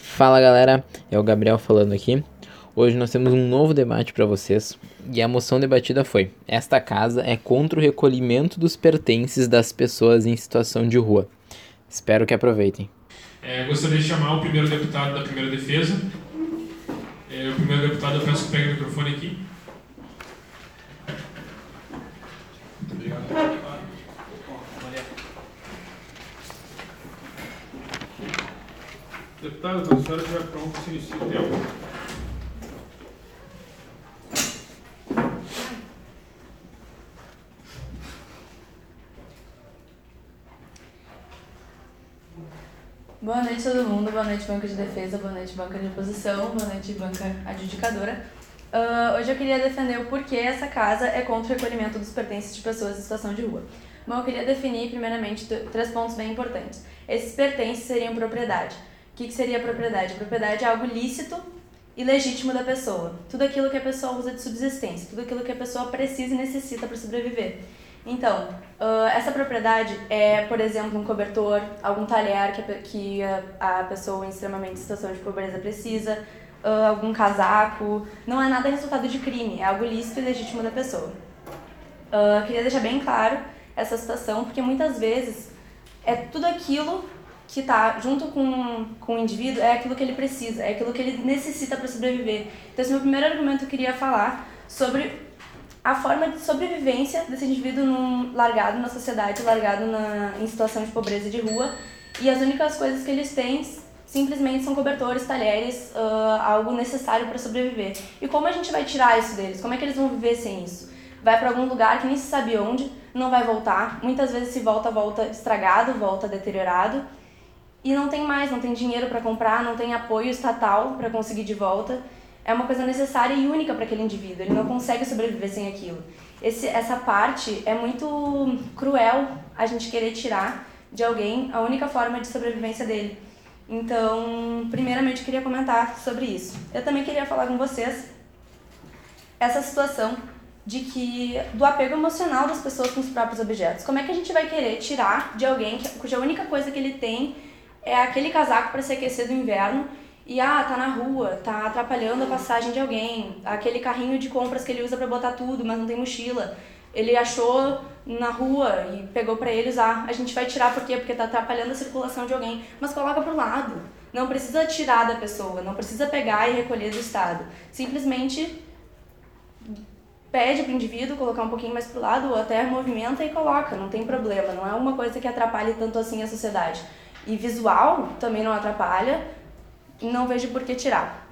Fala galera, é o Gabriel falando aqui. Hoje nós temos um novo debate para vocês e a moção debatida foi: esta casa é contra o recolhimento dos pertences das pessoas em situação de rua. Espero que aproveitem. É, gostaria de chamar o primeiro deputado da primeira defesa. É, o primeiro deputado, eu peço que pegue o microfone aqui. Muito obrigado. Deputado, quando a senhora estiver pronto, se inicia o tempo. Boa noite todo mundo, boa noite banca de defesa, boa noite banca de oposição, boa noite banca adjudicadora. Uh, hoje eu queria defender o porquê essa casa é contra o recolhimento dos pertences de pessoas em situação de rua. Bom, eu queria definir primeiramente três pontos bem importantes. Esses pertences seriam propriedade que, que seria a propriedade? A propriedade é algo lícito e legítimo da pessoa. Tudo aquilo que a pessoa usa de subsistência, tudo aquilo que a pessoa precisa e necessita para sobreviver. Então, uh, essa propriedade é, por exemplo, um cobertor, algum talher que a, que a, a pessoa em extremamente situação de pobreza precisa, uh, algum casaco. Não é nada resultado de crime, é algo lícito e legítimo da pessoa. Uh, queria deixar bem claro essa situação, porque muitas vezes é tudo aquilo que está junto com, com o indivíduo é aquilo que ele precisa, é aquilo que ele necessita para sobreviver. Então, esse meu primeiro argumento eu queria falar sobre a forma de sobrevivência desse indivíduo num, largado na sociedade, largado na, em situação de pobreza de rua, e as únicas coisas que eles têm simplesmente são cobertores, talheres, uh, algo necessário para sobreviver. E como a gente vai tirar isso deles? Como é que eles vão viver sem isso? Vai para algum lugar que nem se sabe onde, não vai voltar. Muitas vezes se volta, volta estragado, volta deteriorado e não tem mais, não tem dinheiro para comprar, não tem apoio estatal para conseguir de volta. É uma coisa necessária e única para aquele indivíduo, ele não consegue sobreviver sem aquilo. Esse, essa parte é muito cruel a gente querer tirar de alguém a única forma de sobrevivência dele. Então, primeiramente, eu queria comentar sobre isso. Eu também queria falar com vocês essa situação de que do apego emocional das pessoas com os próprios objetos. Como é que a gente vai querer tirar de alguém cuja única coisa que ele tem é aquele casaco para se aquecer do inverno e ah, tá na rua, tá atrapalhando a passagem de alguém, aquele carrinho de compras que ele usa para botar tudo, mas não tem mochila. Ele achou na rua e pegou para ele usar. A gente vai tirar por quê? Porque tá atrapalhando a circulação de alguém, mas coloca pro lado. Não precisa tirar da pessoa, não precisa pegar e recolher do estado. Simplesmente pede pro indivíduo colocar um pouquinho mais pro lado ou até movimenta e coloca, não tem problema, não é uma coisa que atrapalhe tanto assim a sociedade. E visual também não atrapalha, não vejo por que tirar.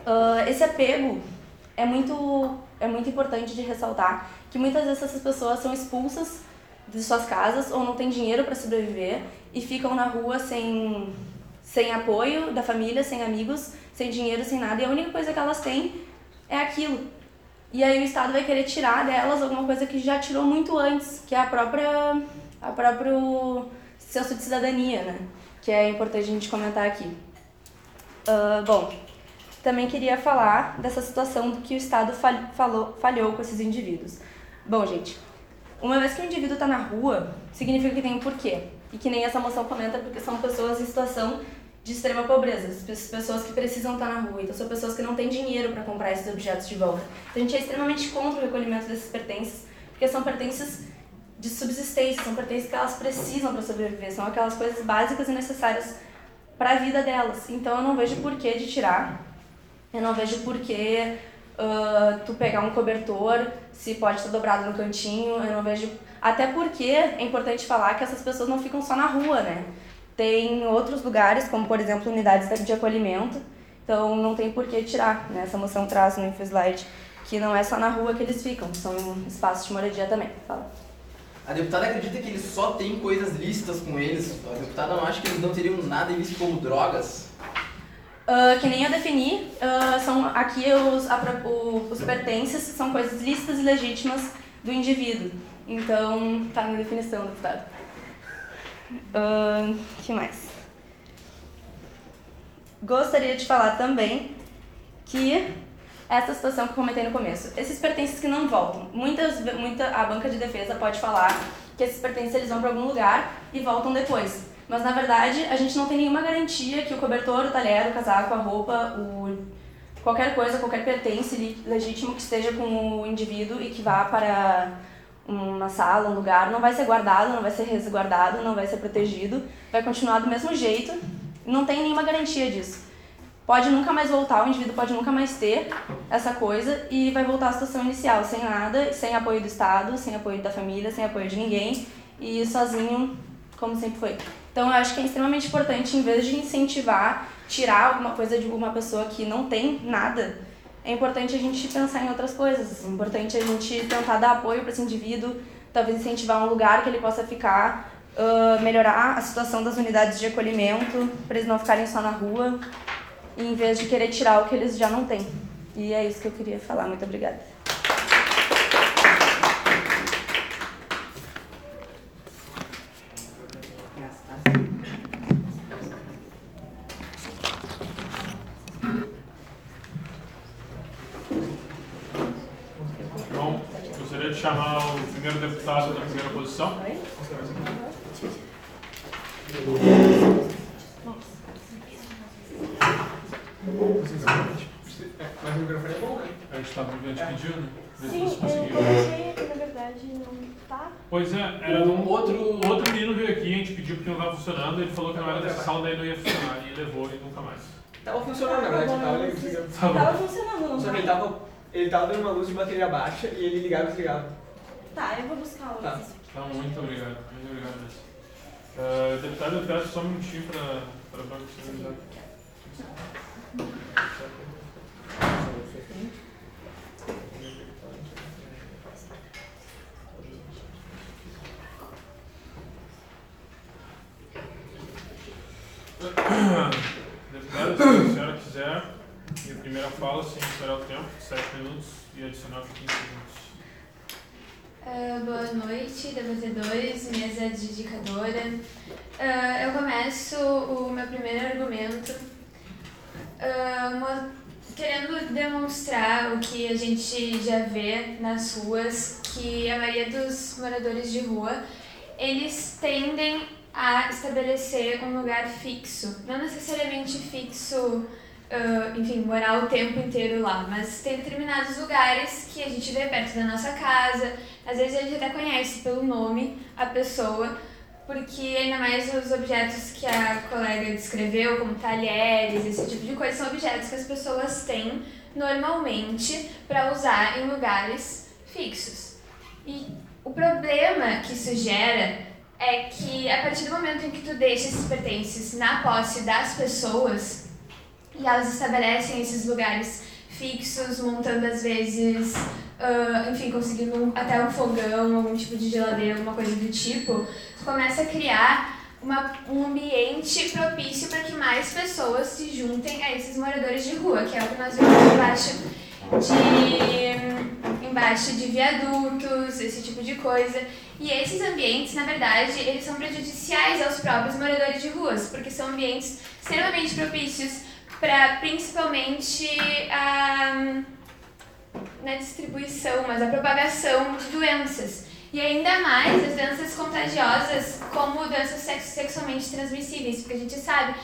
Uh, esse apego é muito, é muito importante de ressaltar que muitas vezes essas pessoas são expulsas de suas casas ou não têm dinheiro para sobreviver e ficam na rua sem, sem apoio da família, sem amigos, sem dinheiro, sem nada, e a única coisa que elas têm é aquilo. E aí o Estado vai querer tirar delas alguma coisa que já tirou muito antes, que é a própria a próprio senso de cidadania, né? Que é importante a gente comentar aqui. Uh, bom, também queria falar dessa situação do que o Estado falou, falhou com esses indivíduos. Bom, gente, uma vez que o indivíduo está na rua, significa que tem um porquê. E que nem essa moção comenta, porque são pessoas em situação de extrema pobreza, pessoas que precisam estar na rua, então são pessoas que não têm dinheiro para comprar esses objetos de volta. Então a gente é extremamente contra o recolhimento desses pertences, porque são pertences de subsistência, são pertences que elas precisam para sobreviver, são aquelas coisas básicas e necessárias para a vida delas. Então eu não vejo porquê de tirar, eu não vejo porquê uh, tu pegar um cobertor, se pode estar dobrado no cantinho, eu não vejo. Até porque é importante falar que essas pessoas não ficam só na rua, né? Tem outros lugares, como por exemplo unidades de acolhimento, então não tem porquê tirar, né? Essa moção traz no InfoSlide que não é só na rua que eles ficam, são espaços de moradia também. Fala. A deputada acredita que eles só têm coisas lícitas com eles. A deputada não acha que eles não teriam nada ilícito como drogas? Uh, que nem eu defini, uh, são aqui os, a, o, os pertences são coisas lícitas e legítimas do indivíduo. Então, tá na definição, deputado. O uh, que mais? Gostaria de falar também que essa situação que eu comentei no começo. Esses pertences que não voltam. Muitas, muita, a banca de defesa pode falar que esses pertences eles vão para algum lugar e voltam depois. Mas na verdade, a gente não tem nenhuma garantia que o cobertor, o talher, o casaco, a roupa, o qualquer coisa, qualquer pertence legítimo que esteja com o indivíduo e que vá para uma sala, um lugar, não vai ser guardado, não vai ser resguardado, não vai ser protegido, vai continuar do mesmo jeito, não tem nenhuma garantia disso. Pode nunca mais voltar, o indivíduo pode nunca mais ter essa coisa e vai voltar à situação inicial, sem nada, sem apoio do Estado, sem apoio da família, sem apoio de ninguém e sozinho, como sempre foi. Então eu acho que é extremamente importante, em vez de incentivar, tirar alguma coisa de uma pessoa que não tem nada, é importante a gente pensar em outras coisas. É importante a gente tentar dar apoio para esse indivíduo, talvez incentivar um lugar que ele possa ficar, uh, melhorar a situação das unidades de acolhimento, para eles não ficarem só na rua, em vez de querer tirar o que eles já não têm. E é isso que eu queria falar. Muito obrigada. chamar o primeiro deputado da primeira posição. Mas o microfone é bom, né? A gente estava pedindo, né? Sim, eu achei que na verdade não tá. Pois é, era um outro, outro menino veio aqui, a gente pediu porque não estava funcionando, ele falou que não era dessa sala, daí não ia funcionar, e levou e nunca mais. Tava funcionando, na verdade, tava ligado. Tava funcionando, não Só que ele tava, ele tava dando uma luz de bateria baixa e ele ligava e desligava. Tá, eu vou buscar o tá. Tá, muito obrigado. Muito obrigado mesmo. Uh, deputado, eu peço só um minutinho para para banco finalizar. Deputado, se a senhora quiser, minha primeira fala, sem esperar o tempo, 7 minutos, e adicionar 15 minutos. Uh, boa noite, debatedores, mesa dedicadora. Uh, eu começo o meu primeiro argumento uh, querendo demonstrar o que a gente já vê nas ruas, que a maioria dos moradores de rua, eles tendem a estabelecer um lugar fixo, não necessariamente fixo uh, enfim, morar o tempo inteiro lá, mas tem determinados lugares que a gente vê perto da nossa casa, às vezes a gente até conhece pelo nome a pessoa, porque ainda mais os objetos que a colega descreveu, como talheres, esse tipo de coisa, são objetos que as pessoas têm normalmente para usar em lugares fixos. E o problema que isso gera é que a partir do momento em que tu deixa esses pertences na posse das pessoas, e elas estabelecem esses lugares fixos, montando às vezes, uh, enfim, conseguindo até um fogão, algum tipo de geladeira, alguma coisa do tipo, começa a criar uma, um ambiente propício para que mais pessoas se juntem a esses moradores de rua, que é o que nós vemos embaixo de, embaixo de viadutos, esse tipo de coisa. E esses ambientes, na verdade, eles são prejudiciais aos próprios moradores de ruas, porque são ambientes extremamente propícios para principalmente a na distribuição, mas a propagação de doenças. E ainda mais as doenças contagiosas, como doenças sexualmente transmissíveis, porque a gente sabe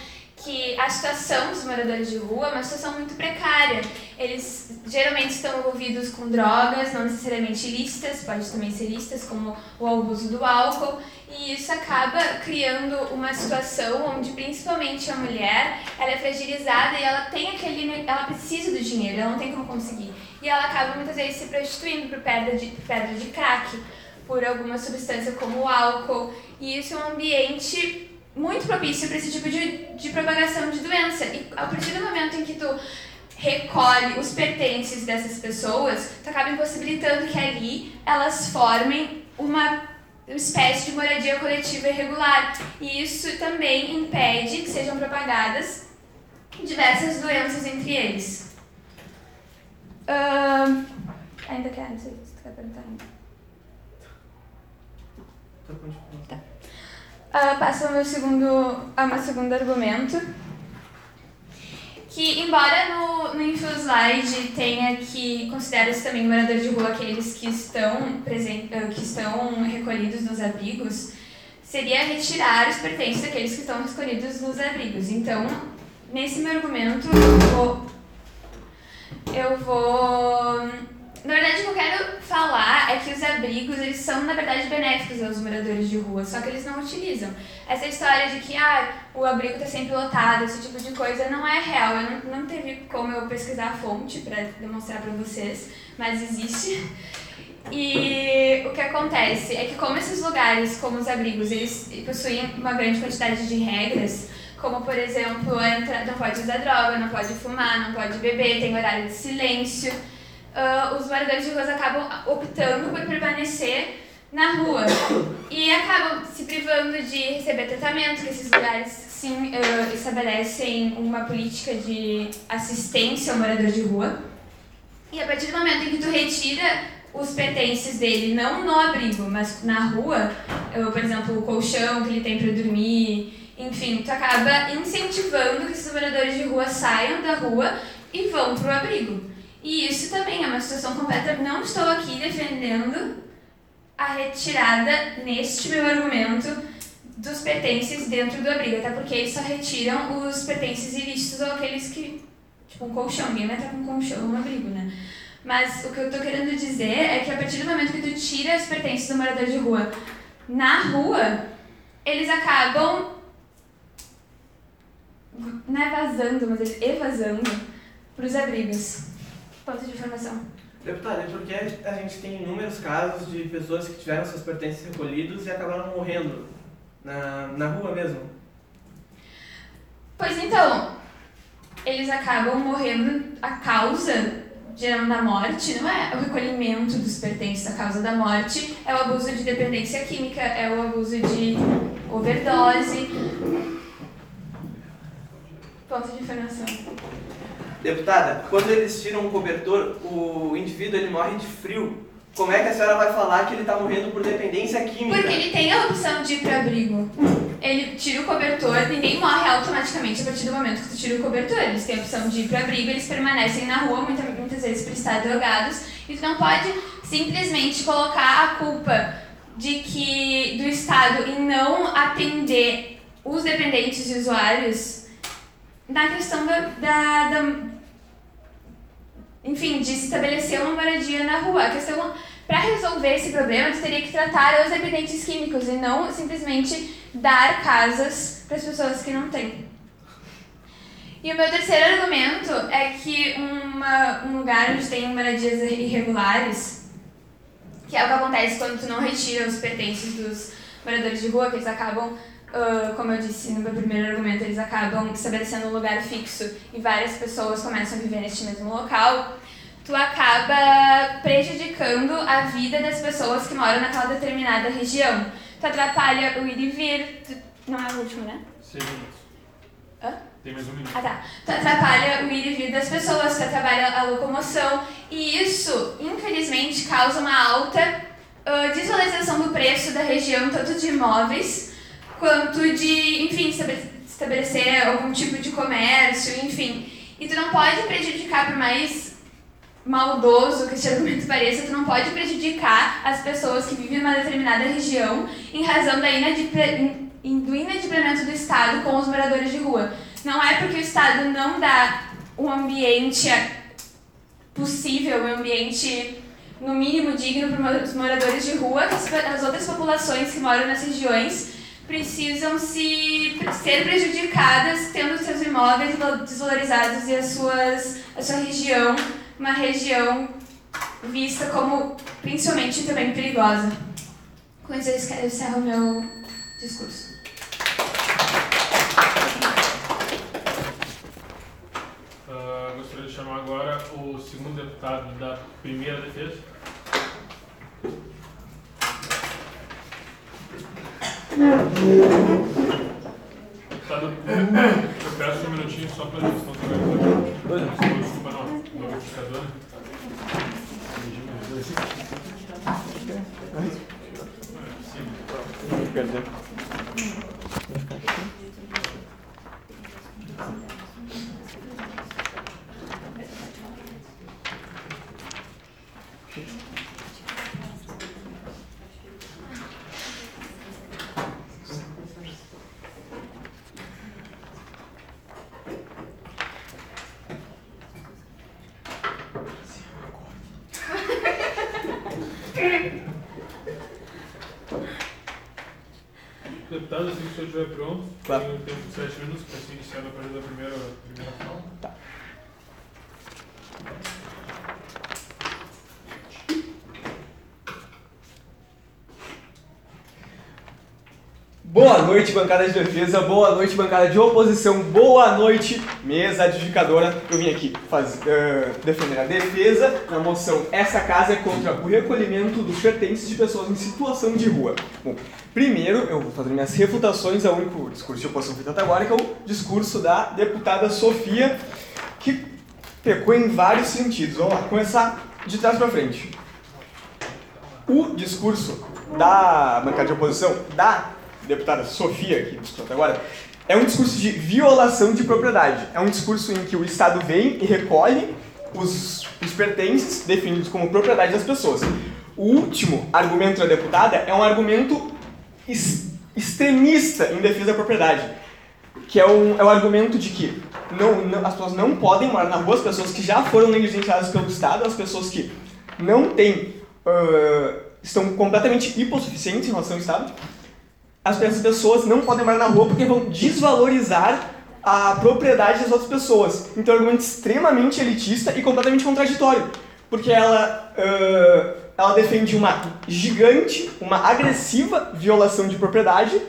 que a situação dos moradores de rua é uma situação muito precária. Eles geralmente estão envolvidos com drogas, não necessariamente ilícitas, pode também ser ilícitas, como o abuso do álcool, e isso acaba criando uma situação onde principalmente a mulher, ela é fragilizada e ela tem aquele ela precisa do dinheiro, ela não tem como conseguir. E ela acaba muitas vezes se prostituindo por pedra de pedra de crack, por alguma substância como o álcool, e isso é um ambiente muito propício para esse tipo de, de propagação de doença. E a partir do momento em que tu recolhe os pertences dessas pessoas, tu acaba impossibilitando que ali elas formem uma espécie de moradia coletiva irregular. E isso também impede que sejam propagadas diversas doenças entre eles. Uh, ainda quer, não sei se tu quer perguntar. Tá. Uh, passa ao meu segundo, ao meu segundo argumento que embora no, no tenha que considera-se também morador de rua aqueles que estão, ah, que estão recolhidos nos abrigos, seria retirar os pertences daqueles que estão escolhidos nos abrigos. Então, nesse meu argumento, eu vou. Eu vou. Na verdade, o que eu quero falar é que os abrigos, eles são, na verdade, benéficos aos moradores de rua, só que eles não utilizam. Essa história de que ah, o abrigo está sempre lotado, esse tipo de coisa, não é real. Eu não, não teve como eu pesquisar a fonte para demonstrar para vocês, mas existe. E o que acontece é que como esses lugares, como os abrigos, eles possuem uma grande quantidade de regras, como por exemplo, entra, não pode usar droga, não pode fumar, não pode beber, tem horário de silêncio, uh, os moradores de ruas acabam optando por permanecer na rua e acabam se privando de receber tratamento, que esses lugares sim uh, estabelecem uma política de assistência ao morador de rua. E a partir do momento em que tu retira os pertences dele, não no abrigo, mas na rua, eu, por exemplo, o colchão que ele tem para dormir, enfim, tu acaba incentivando que esses moradores de rua saiam da rua e vão para o abrigo. E isso também é uma situação completa. Não estou aqui defendendo a retirada, neste meu argumento, dos pertences dentro do abrigo, até porque eles só retiram os pertences ilícitos ou aqueles que. Tipo um colchão, ninguém vai estar com um colchão no abrigo, né? Mas o que eu tô querendo dizer é que a partir do momento que tu tira os pertences do morador de rua na rua, eles acabam não é vazando, mas eles evasando para os abrigos. Ponto de informação. Deputado, é porque a gente tem inúmeros casos de pessoas que tiveram seus pertences recolhidos e acabaram morrendo na, na rua mesmo. Pois então, eles acabam morrendo a causa gerando a morte não é o recolhimento dos pertences, a causa da morte é o abuso de dependência química, é o abuso de overdose. Ponto de informação. Deputada, quando eles tiram um cobertor, o indivíduo ele morre de frio. Como é que a senhora vai falar que ele está morrendo por dependência química? Porque ele tem a opção de ir para abrigo. Ele tira o cobertor, ninguém morre automaticamente a partir do momento que tu tira o cobertor. Eles têm a opção de ir para abrigo, eles permanecem na rua, muitas, muitas vezes por estar drogados, e tu não pode simplesmente colocar a culpa de que do Estado em não atender os dependentes e usuários na questão da, da, da enfim, de estabelecer uma moradia na rua. A questão, para resolver esse problema, você teria que tratar os dependentes químicos e não simplesmente dar casas para as pessoas que não têm. E o meu terceiro argumento é que uma, um lugar onde tem moradias irregulares, que é o que acontece quando tu não retira os pertences dos moradores de rua, que eles acabam Uh, como eu disse no meu primeiro argumento, eles acabam estabelecendo um lugar fixo e várias pessoas começam a viver neste mesmo local, tu acaba prejudicando a vida das pessoas que moram naquela determinada região. Tu atrapalha o ir e vir. Tu... Não é o último, né? Minutos. Hã? Tem mais um minuto. Ah, tá. Tu atrapalha o ir e vir das pessoas, tu atrapalha a locomoção. E isso, infelizmente, causa uma alta uh, desvalorização do preço da região, tanto de imóveis quanto de, enfim, estabelecer algum tipo de comércio, enfim. E tu não pode prejudicar, por mais maldoso que esse argumento pareça, tu não pode prejudicar as pessoas que vivem numa determinada região em razão da inadipre, do inadimplemento do Estado com os moradores de rua. Não é porque o Estado não dá um ambiente possível, um ambiente no mínimo digno para os moradores de rua, que as outras populações que moram nas regiões precisam se ser prejudicadas tendo seus imóveis desvalorizados e as suas, a sua região uma região vista como principalmente também perigosa. Com isso eu encerro o meu discurso. Uh, gostaria de chamar agora o segundo deputado da primeira defesa. Deputado, eu peço um minutinho só para a gente não Desculpa, não. No liquidificador. Sim. Perdão. Boa noite, bancada de defesa. Boa noite, bancada de oposição. Boa noite, mesa adjudicadora. Eu vim aqui faz, eh, defender a defesa na moção Essa Casa é contra o recolhimento dos pertences de pessoas em situação de rua. Bom, primeiro eu vou fazer minhas refutações ao único discurso de oposição feito até agora, que é o discurso da deputada Sofia, que pecou em vários sentidos. Vamos lá, começar de trás para frente. O discurso da bancada de oposição, da deputada Sofia, que discutiu até agora, é um discurso de violação de propriedade. É um discurso em que o Estado vem e recolhe os, os pertences definidos como propriedade das pessoas. O último argumento da deputada é um argumento ex- extremista em defesa da propriedade, que é, um, é o argumento de que não, não- as pessoas não podem morar na rua, as pessoas que já foram negligenciadas pelo Estado, as pessoas que não têm, ah, estão completamente hipossuficientes em relação ao Estado, as pessoas não podem morar na rua porque vão desvalorizar a propriedade das outras pessoas. Então é um argumento extremamente elitista e completamente contraditório. Porque ela, ah, ela defende uma gigante, uma agressiva violação de propriedade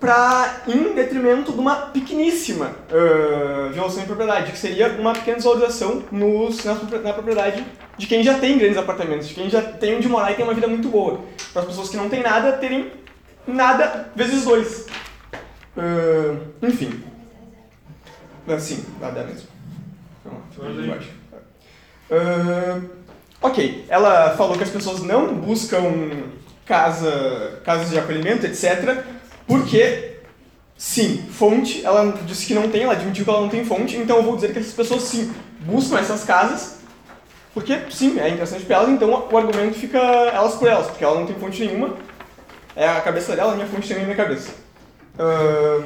pra, em detrimento de uma pequeníssima ah, violação de propriedade, que seria uma pequena desvalorização nos, na, na propriedade de quem já tem grandes apartamentos, de quem já tem onde morar e tem uma vida muito boa. Para as pessoas que não têm nada terem nada vezes dois. Ah, enfim. Assim, nada mesmo. Ah, ok, ela falou que as pessoas não buscam casa, casas de acolhimento, etc. Porque, sim, fonte, ela disse que não tem, ela admitiu que ela não tem fonte, então eu vou dizer que essas pessoas, sim, buscam essas casas, porque, sim, é interessante para elas, então o argumento fica elas por elas, porque ela não tem fonte nenhuma, é a cabeça dela, minha fonte também é minha cabeça. Ah,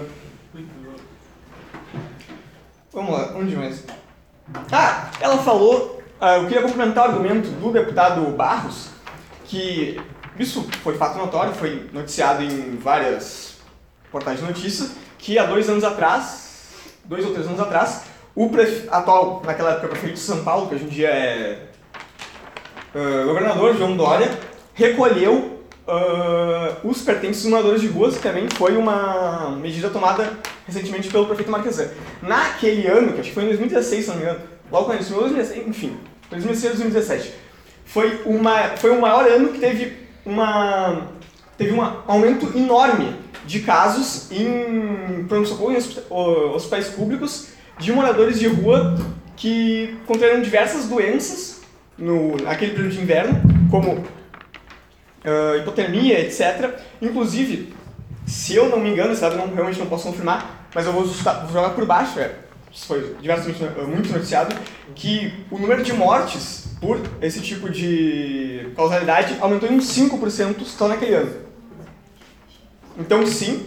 vamos lá, onde mais? Ah, ela falou, ah, eu queria complementar o argumento do deputado Barros, que isso foi fato notório, foi noticiado em várias portais de notícias, que há dois anos atrás, dois ou três anos atrás, o prefe- atual, naquela época, prefeito de São Paulo, que hoje em dia é ah, governador, João Dória, recolheu ah, os pertences dos moradores de ruas, também foi uma medida tomada recentemente pelo prefeito Marquesan. Naquele ano, que acho que foi em 2016, se não me engano, logo quando ele assumiu, 2016, enfim, 2016 2017, foi, uma, foi o maior ano que teve, uma, teve um aumento enorme de casos em pronto-socorro em hospi- ho- hospitais públicos de moradores de rua que contraíram diversas doenças no, naquele período de inverno, como ah, hipotermia, etc. Inclusive, se eu não me engano, eu não, realmente não posso confirmar, mas eu vou, vou jogar por baixo, é, isso foi diversamente no- muito noticiado, que o número de mortes por esse tipo de causalidade aumentou em uns 5% só naquele ano. Então, sim,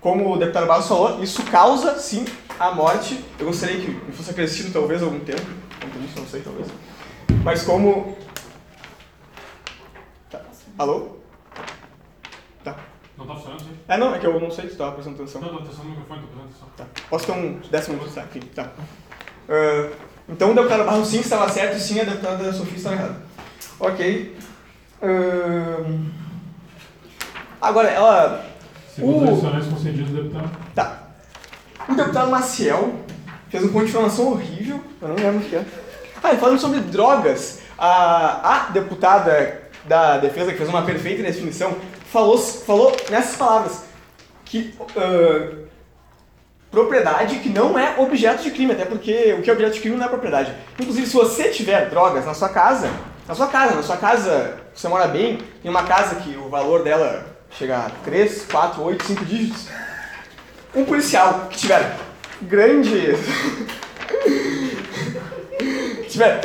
como o deputado Barros falou, isso causa, sim, a morte. Eu gostaria que fosse acrescido, talvez, algum tempo, não sei, talvez. Mas como... Tá. Alô? Tá. Não tá funcionando, sim? É, não, é que eu não sei se estava prestando atenção. Não, tô atenção no microfone, tô prestando atenção. Tá. Posso ter um décimo minuto, tá? Enfim, tá. Ah, então o deputado Barros sim estava certo e sim a deputada Sofia estava errada. Ok. Ahn, agora, ela... Segundo Uh. adicionais concedidos, deputado. Tá. O deputado Maciel fez um ponto de informação horrível, eu não lembro o que é. Ah, e falando sobre drogas, a, a deputada da defesa, que fez uma perfeita definição, falou, falou nessas palavras que ah, propriedade que não é objeto de crime, até porque o que é objeto de crime não é propriedade. Inclusive, se você tiver drogas na sua casa, na sua casa, na sua casa, você mora bem, tem uma casa que o valor dela chega a 3, 4, 8, 5 dígitos, um policial que tiver grande. que tiver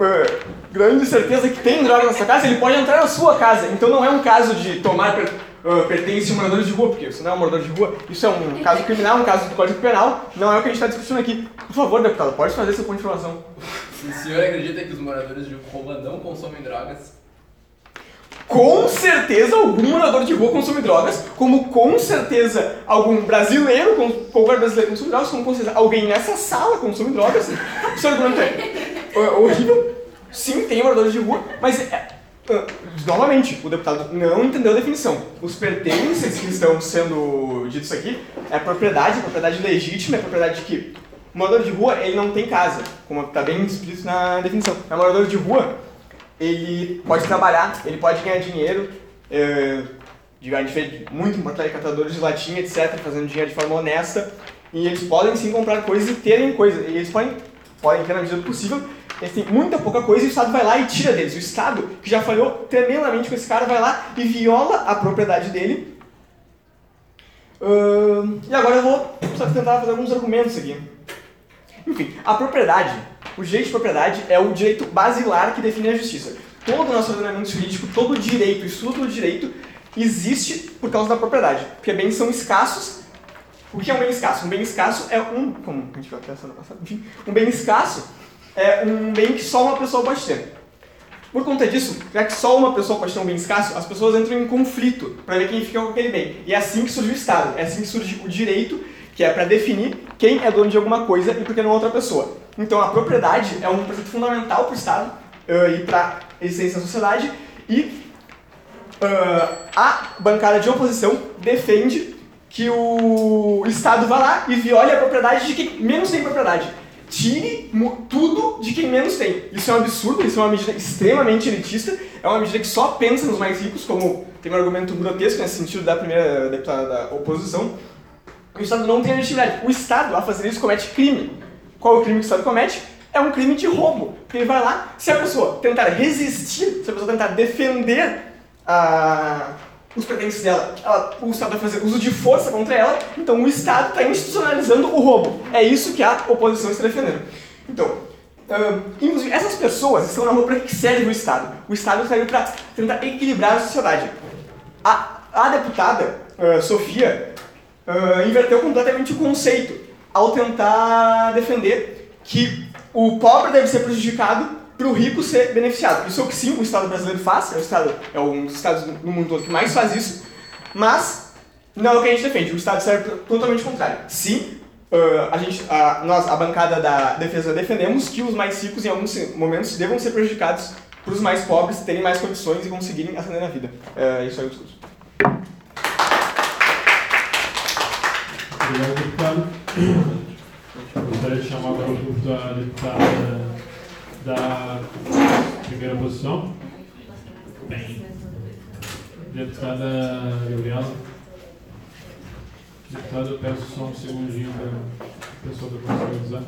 eh, grande certeza que tem droga na sua casa, ele pode entrar na sua casa. Então não é um caso de tomar per, eh, pertence a moradores de rua, porque você não é um morador de rua. Isso é um caso criminal, um caso do Código Penal. Não é o que a gente está discutindo aqui. Por favor, deputado, pode fazer de informação. O senhor acredita que os moradores de rua não consomem drogas? com certeza algum morador de rua consome drogas, como com certeza algum brasileiro, com- qualquer brasileiro consome drogas, como com certeza alguém nessa sala consome drogas. O seu argumento é é horrível. Sim, tem moradores de rua, mas é, ah, novamente, o deputado não entendeu a definição. Os pertences que estão sendo ditos aqui é propriedade, propriedade legítima, é propriedade que o morador de rua ele não tem casa, como está bem explícito na definição. É morador de rua ele pode trabalhar, ele pode ganhar dinheiro, é, a gente muito Alegre, catadores de latinha, etc., fazendo dinheiro de forma honesta, e eles podem sim comprar coisas e terem coisas, eles podem, podem ter na medida do possível, têm muita pouca coisa e o Estado vai lá e tira deles. O Estado, que já falhou tremendamente com esse cara, vai lá e viola a propriedade dele. Ahn, e agora eu vou tentar fazer alguns argumentos aqui. Enfim, a propriedade, o direito de propriedade é o direito basilar que define a justiça. Todo o nosso ordenamento jurídico, todo o direito, o estudo do direito, existe por causa da propriedade. Porque bens são escassos. O que é um bem escasso? Um bem escasso é um. Como a gente viu até semana passada. Um bem escasso é um bem que só uma pessoa pode ter. Por conta disso, já que só uma pessoa pode ter um bem escasso, as pessoas entram em conflito para ver quem fica com aquele bem. E é assim que surge o Estado, é assim que surge o direito, que é para definir quem é dono de alguma coisa e por que não outra pessoa. Então a propriedade é um preceito fundamental para o Estado eh, e para a existência da sociedade e ah, a bancada de oposição defende que o Estado vá lá e viole a propriedade de quem menos tem propriedade. Tire tudo de quem menos tem. Isso é um absurdo, isso é uma medida extremamente elitista, é uma medida que só pensa nos mais ricos, como tem um argumento grotesco nesse sentido da primeira deputada da oposição. O Estado não tem legitimidade. O Estado, a fazer isso, comete crime. Qual é o crime que o Estado comete? É um crime de roubo. Porque ele vai lá, se a pessoa tentar resistir, se a pessoa tentar defender a- os pertences dela, ela- o Estado vai fazer uso de força contra ela, então o Estado está institucionalizando o roubo. É isso que a oposição está defendendo. Então, ahn, inclusive, essas pessoas estão na rua para que serve o Estado? O Estado aí para tentar equilibrar a sociedade. A, a deputada, ah, Sofia, ah, inverteu completamente o conceito ao tentar defender que o pobre deve ser prejudicado para o rico ser beneficiado. Isso é o que sim o Estado brasileiro faz, é, o estado, é um dos estados no mundo todo que mais faz isso, mas não é o que a gente defende. O Estado serve totalmente contrário. Sim, a gente, nós, a bancada da defesa, defendemos que os mais ricos, em alguns momentos, devam ser prejudicados para os mais pobres terem mais condições e conseguirem ascender na vida. É isso aí o discurso. Obrigado, deputado. Gostaria de chamar agora o grupo da deputada da primeira posição. Bem. Deputada Gabriela. Deputada, eu peço só um segundinho para a pessoa da posição organizar.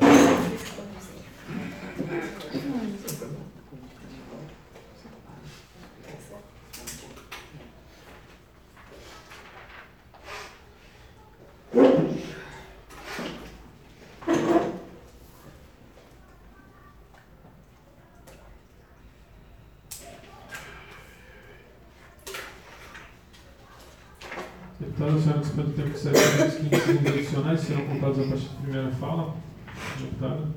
Deputada, a senhora dispõe do tempo de 7 minutos, 15 segundos adicionais serão contados a partir da primeira fala. Deputada.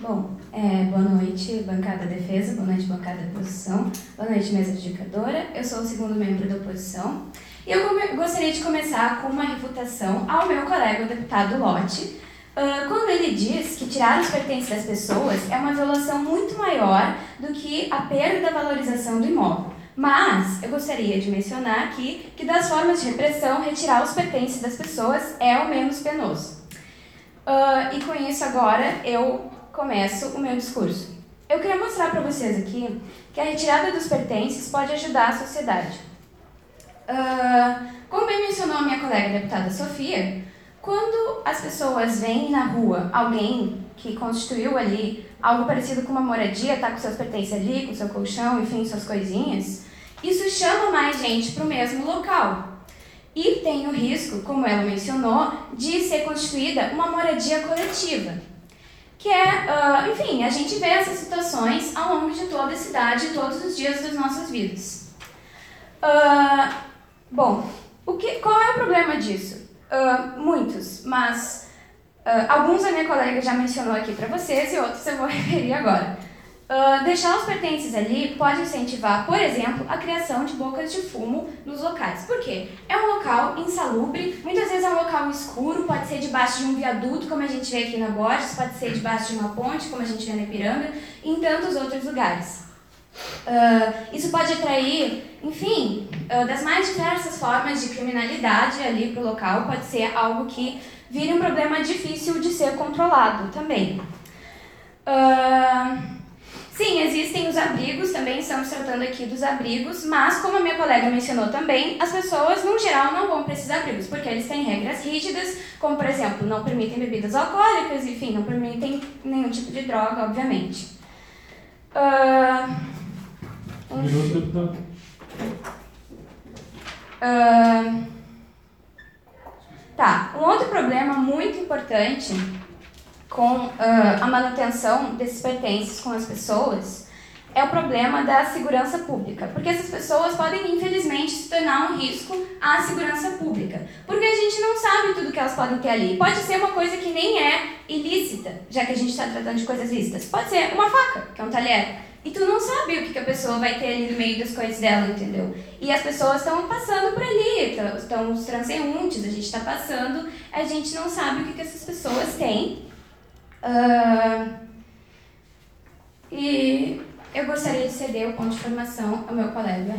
Bom, é, boa noite, bancada defesa, boa noite, bancada oposição, boa noite, mesa adjudicadora. Eu sou o segundo membro da oposição e eu gostaria de começar com uma refutação ao meu colega, o deputado Lotti, ah, quando ele diz que tirar os pertences das pessoas é uma violação muito maior do que a perda da valorização do imóvel. Mas eu gostaria de mencionar aqui que das formas de repressão, retirar os pertences das pessoas é o menos penoso. Ah, e com isso agora eu começo o meu discurso. Eu queria mostrar para vocês aqui que a retirada dos pertences pode ajudar a sociedade. Ah, como bem mencionou a minha colega deputada Sofia, quando as pessoas veem na rua alguém que constituiu ali algo parecido com uma moradia, tá com seus pertences ali, com seu colchão, enfim, suas coisinhas, isso chama mais gente para o mesmo local. E tem o risco, como ela mencionou, de ser constituída uma moradia coletiva. Que é, ah, enfim, a gente vê essas situações ao longo de toda a cidade, todos os dias das nossas vidas. Ah, bom, o que, qual é o problema disso? Ah, muitos, mas ah, alguns a minha colega já mencionou aqui para vocês e outros eu vou referir agora. Uh, deixar os pertences ali pode incentivar, por exemplo, a criação de bocas de fumo nos locais. Por quê? É um local insalubre, muitas vezes é um local escuro, pode ser debaixo de um viaduto, como a gente vê aqui na Borges, pode ser debaixo de uma ponte, como a gente vê na Ipiranga, e em tantos outros lugares. Uh, isso pode atrair, enfim, uh, das mais diversas formas de criminalidade ali para o local, pode ser algo que vire um problema difícil de ser controlado também. Uh, Sim, existem os abrigos, também estamos tratando aqui dos abrigos, mas como a minha colega mencionou também, as pessoas no geral não vão para esses abrigos, porque eles têm regras rígidas, como por exemplo, não permitem bebidas alcoólicas, enfim, não permitem nenhum tipo de droga, obviamente. Uh, um minuto, deputado. Uh, tá, um outro problema muito importante com uh, a manutenção desses pertences com as pessoas é o problema da segurança pública, porque essas pessoas podem infelizmente se tornar um risco à segurança pública, porque a gente não sabe tudo que elas podem ter ali. Pode ser uma coisa que nem é ilícita, já que a gente está tratando de coisas lícitas. Pode ser uma faca, que é um talher. E tu não sabe o que, que a pessoa vai ter ali no meio das coisas dela, entendeu? E as pessoas estão passando por ali, estão os transeuntes, a gente está passando, a gente não sabe o que, que essas pessoas têm Uh, e eu gostaria de ceder o ponto de formação ao meu colega.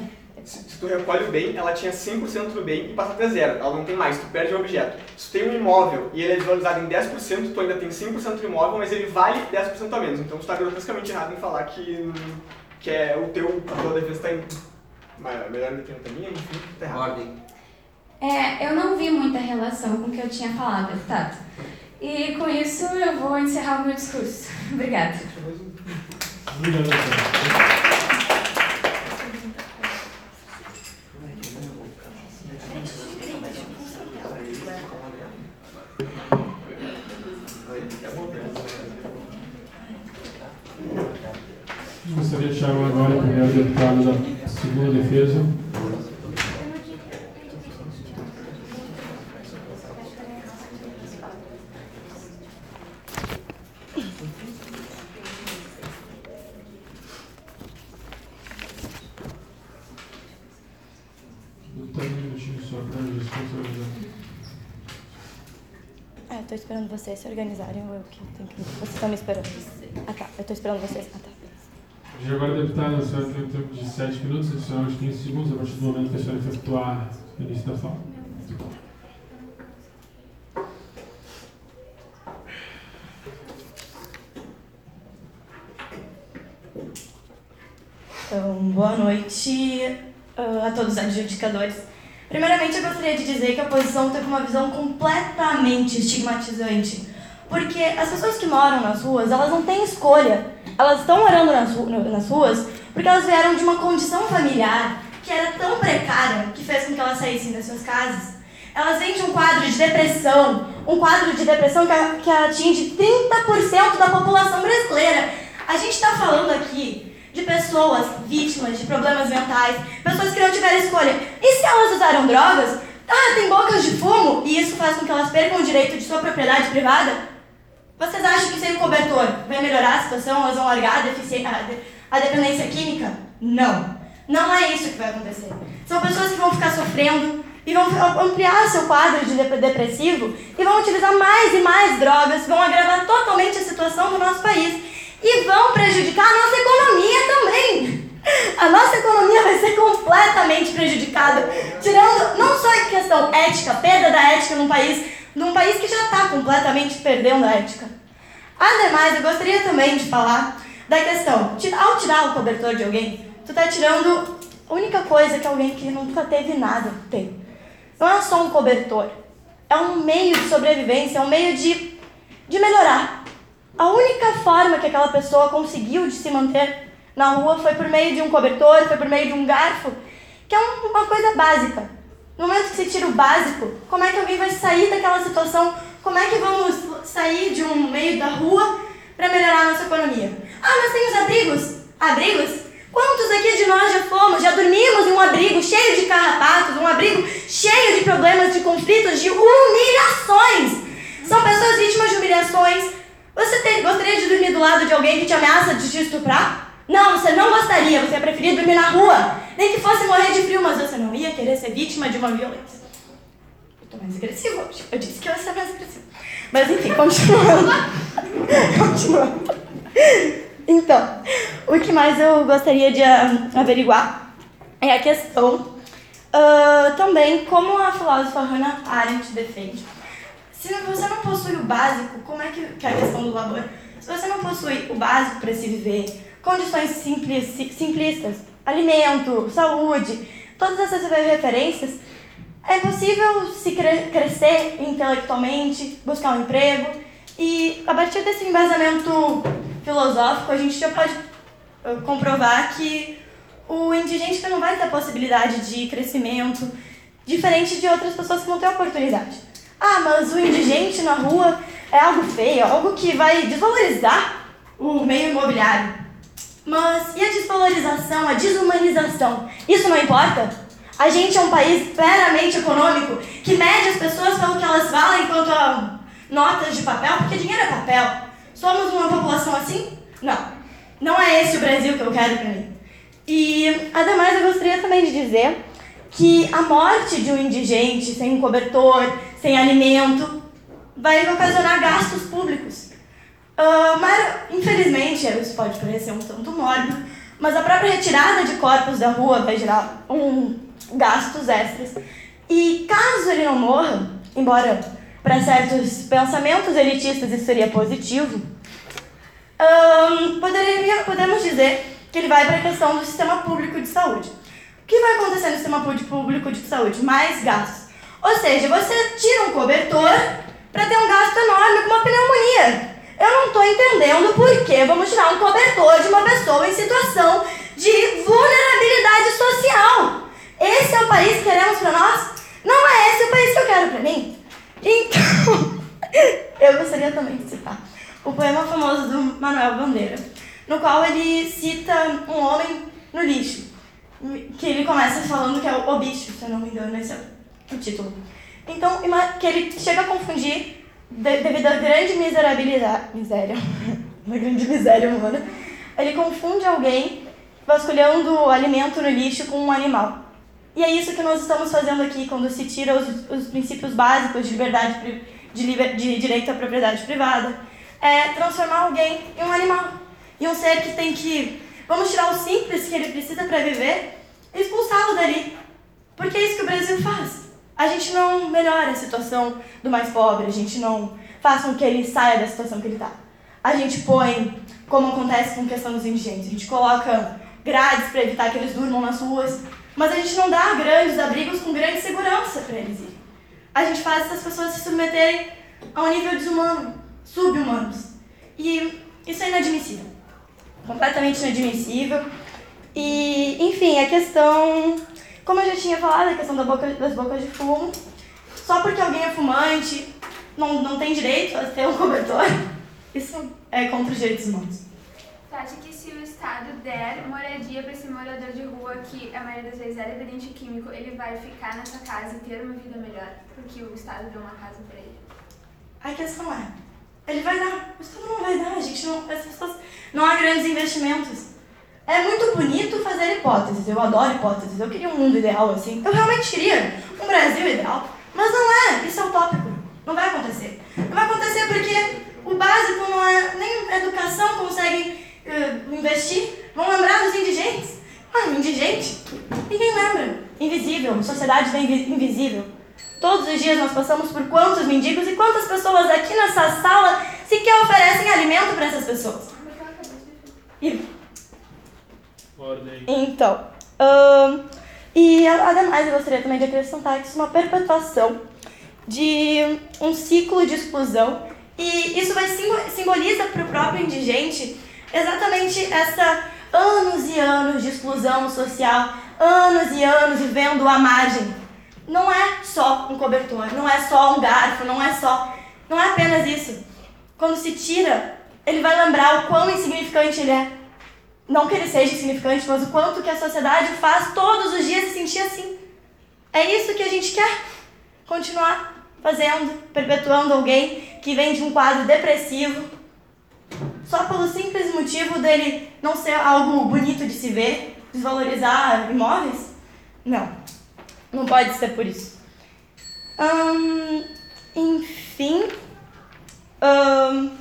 Se, se tu recolhe o bem, ela tinha 100% do bem e passa até zero. Ela não tem mais, tu perde o objeto. Se tu tem um imóvel e ele é desvalorizado em 10%, tu ainda tem 5% do imóvel, mas ele vale 10% a menos. Então tu está grotescamente errado em falar que, que é o teu, a tua defesa está em melhor do que a minha, enfim, tá errado. Ordem. É, eu não vi muita relação com o que eu tinha falado, deputado. E com isso eu vou encerrar o meu discurso. Obrigada. Obrigado. Gostaria de chamar agora o primeiro deputado da segunda defesa, tô esperando vocês se organizarem ou eu que tenho que. Vocês estão me esperando. Ah tá, eu tô esperando vocês. Ah tá. E agora, deputada, a senhora tem um tempo de 7 minutos, adicional de 15 segundos, a partir do momento que a senhora efetuar o início da fala. Então, boa noite uh, a todos os adjudicadores. Primeiramente, eu gostaria de dizer que a oposição teve uma visão completamente estigmatizante. Porque as pessoas que moram nas ruas, elas não têm escolha. Elas estão morando nas, ruas porque elas vieram de uma condição familiar que era tão precária que fez com que elas saíssem das suas casas. Elas vêm de um quadro de depressão, um quadro de depressão que, que atinge 30% da população brasileira. A gente está falando aqui de pessoas vítimas de problemas mentais, pessoas que não tiveram escolha. E se elas usaram drogas, ah, tem bocas de fumo, e isso faz com que elas percam o direito de sua propriedade privada? Vocês acham que sem o cobertor vai melhorar a situação, elas vão largar a, a, dependência química? Não. Não é isso que vai acontecer. São pessoas que vão ficar sofrendo e vão ampliar seu quadro de depressivo e vão utilizar mais e mais drogas, vão agravar totalmente a situação do nosso país e vão prejudicar a nossa economia também. A nossa economia vai ser completamente prejudicada, tirando não só a questão ética, perda da ética num país, num país que já está completamente perdendo a ética. Ademais, eu gostaria também de falar da questão, ao tirar o cobertor de alguém, tu está tirando a única coisa que alguém que nunca teve nada tem. Não é só um cobertor, é um meio de sobrevivência, é um meio de, de melhorar. A única forma que aquela pessoa conseguiu de se manter na rua foi por meio de um cobertor, foi por meio de um garfo, que é uma coisa básica. No momento que se tira o básico, como é que alguém vai sair daquela situação? Como é que vamos sair de um meio da rua para melhorar a nossa economia? Ah, mas tem os abrigos. Abrigos? Quantos aqui de nós já fomos, já dormimos em um abrigo cheio de carrapatos, um abrigo cheio de problemas, de conflitos, de humilhações? São pessoas vítimas de humilhações, você gostaria de dormir do lado de alguém que te ameaça de te estuprar? Não, você não gostaria, você ia preferir dormir na rua. Nem que fosse morrer de frio, mas você não ia querer ser vítima de uma violência. Eu tô mais agressiva hoje. Eu disse que eu ia ser mais agressiva. Mas enfim, continuando. continuando. Então, o que mais eu gostaria de ah, averiguar é a questão ah, também como a filósofa Hannah Arendt defende. Se você não possui o básico, como é que, que é a questão do labor? Se você não possui o básico para se viver, condições simples, simplistas, alimento, saúde, todas essas referências, é possível se cre crescer intelectualmente, buscar um emprego e a partir desse embasamento filosófico a gente já pode uh, comprovar que o indigente não vai ter a possibilidade de crescimento diferente de outras pessoas que vão ter oportunidade. Ah, mas o indigente na rua é algo feio, algo que vai desvalorizar o meio imobiliário. Mas e a desvalorização, a desumanização? Isso não importa? A gente é um país meramente econômico que mede as pessoas pelo que elas valem enquanto a notas de papel, porque dinheiro é papel. Somos uma população assim? Não. Não é esse o Brasil que eu quero para mim. E, ademais, eu gostaria também de dizer que a morte de um indigente sem um cobertor, sem alimento, vai ocasionar gastos públicos. Uh, mas, infelizmente, isso pode parecer um tanto mórbido, mas a própria retirada de corpos da rua vai gerar um gastos extras. E caso ele não morra, embora para certos pensamentos elitistas isso seria positivo, um, poderia, podemos dizer que ele vai para a questão do sistema público de saúde. O que vai acontecer no sistema público de saúde? Mais gastos. Ou seja, você tira um cobertor para ter um gasto enorme com uma pneumonia. Eu não estou entendendo por que vamos tirar um cobertor de uma pessoa em situação de vulnerabilidade social. Esse é o país que queremos para nós? Não é esse o país que eu quero para mim. Então, eu gostaria também de citar o poema famoso do Manuel Bandeira, no qual ele cita um homem no lixo, que ele começa falando que é o bicho, se eu não me engano, esse é o título. Então, que ele chega a confundir, devido à grande miserabilidade, miséria, uma grande miséria humana, ele confunde alguém vasculhando alimento no lixo com um animal. E é isso que nós estamos fazendo aqui quando se tira os, os princípios básicos de liberdade, de, liber, de direito à propriedade privada. É transformar alguém em um animal. Em um ser que tem que. Vamos tirar o simples que ele precisa para viver e expulsá-lo dali. Porque é isso que o Brasil faz. A gente não melhora a situação do mais pobre, a gente não faz com que ele saia da situação que ele está. A gente põe, como acontece com a questão dos indigentes, a gente coloca grades para evitar que eles durmam nas ruas, mas a gente não dá grandes abrigos com grande segurança para eles irem. A gente faz essas pessoas se submeterem a um nível desumano, subhumanos. E isso é inadmissível. Completamente inadmissível. E, enfim, a questão, como eu já tinha falado, a questão da boca, das bocas de fumo, só porque alguém é fumante não, não tem direito a ter um cobertor, isso é contra os direitos humanos. Tu acha que se o Estado der moradia para esse morador de rua, que a maioria das vezes é dependente químico, ele vai ficar nessa casa e ter uma vida melhor? Porque o Estado deu uma casa para ele. A questão é, ele vai dar, o Estado não vai dar, a gente não, as pessoas, não há grandes investimentos. É muito bonito fazer hipóteses, eu adoro hipóteses, eu queria um mundo ideal assim, eu realmente queria um Brasil ideal, mas não é, isso é utópico, não vai acontecer. Não vai acontecer porque o básico não é, nem educação consegue uh, investir, vão lembrar dos indigentes. Ah, indigente? Ninguém lembra. Invisível, sociedade invisível. Todos os dias nós passamos por quantos mendigos e quantas pessoas aqui nessa sala sequer oferecem alimento para essas pessoas. E... Então, um, e ademais eu gostaria também de acrescentar que isso é uma perpetuação de um ciclo de exclusão e isso vai simboliza para o próprio indigente exatamente essa anos e anos de exclusão social, anos e anos vivendo à margem. Não é só um cobertor, não é só um garfo, não é só. Não é apenas isso. Quando se tira, ele vai lembrar o quão insignificante ele é. Não que ele seja insignificante, mas o quanto que a sociedade faz todos os dias se sentir assim. É isso que a gente quer. Continuar fazendo, perpetuando alguém que vem de um quadro depressivo, só pelo simples motivo dele não ser algo bonito de se ver, desvalorizar imóveis? Não, não pode ser por isso. Hum, enfim, hum,